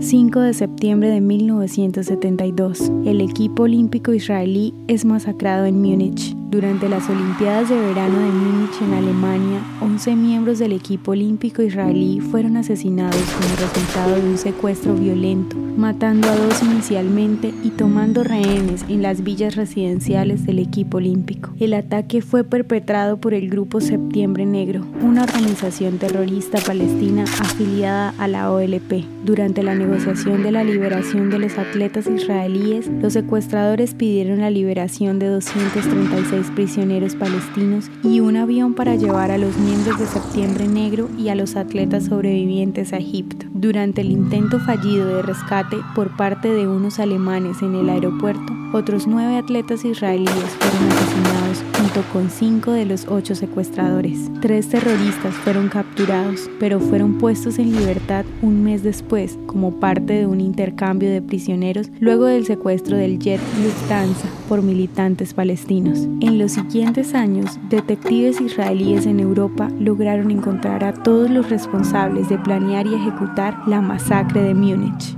5 de septiembre de 1972. El equipo olímpico israelí es masacrado en Múnich. Durante las Olimpiadas de verano de Múnich en Alemania, 11 miembros del equipo olímpico israelí fueron asesinados como resultado de un secuestro violento, matando a dos inicialmente y tomando rehenes en las villas residenciales del equipo olímpico. El ataque fue perpetrado por el Grupo Septiembre Negro, una organización terrorista palestina afiliada a la OLP. Durante la negociación de la liberación de los atletas israelíes, los secuestradores pidieron la liberación de 236 prisioneros palestinos y un avión para llevar a los miembros de Septiembre Negro y a los atletas sobrevivientes a Egipto. Durante el intento fallido de rescate por parte de unos alemanes en el aeropuerto, otros nueve atletas israelíes fueron asesinados con cinco de los ocho secuestradores. Tres terroristas fueron capturados, pero fueron puestos en libertad un mes después como parte de un intercambio de prisioneros luego del secuestro del jet Lufthansa por militantes palestinos. En los siguientes años, detectives israelíes en Europa lograron encontrar a todos los responsables de planear y ejecutar la masacre de Múnich.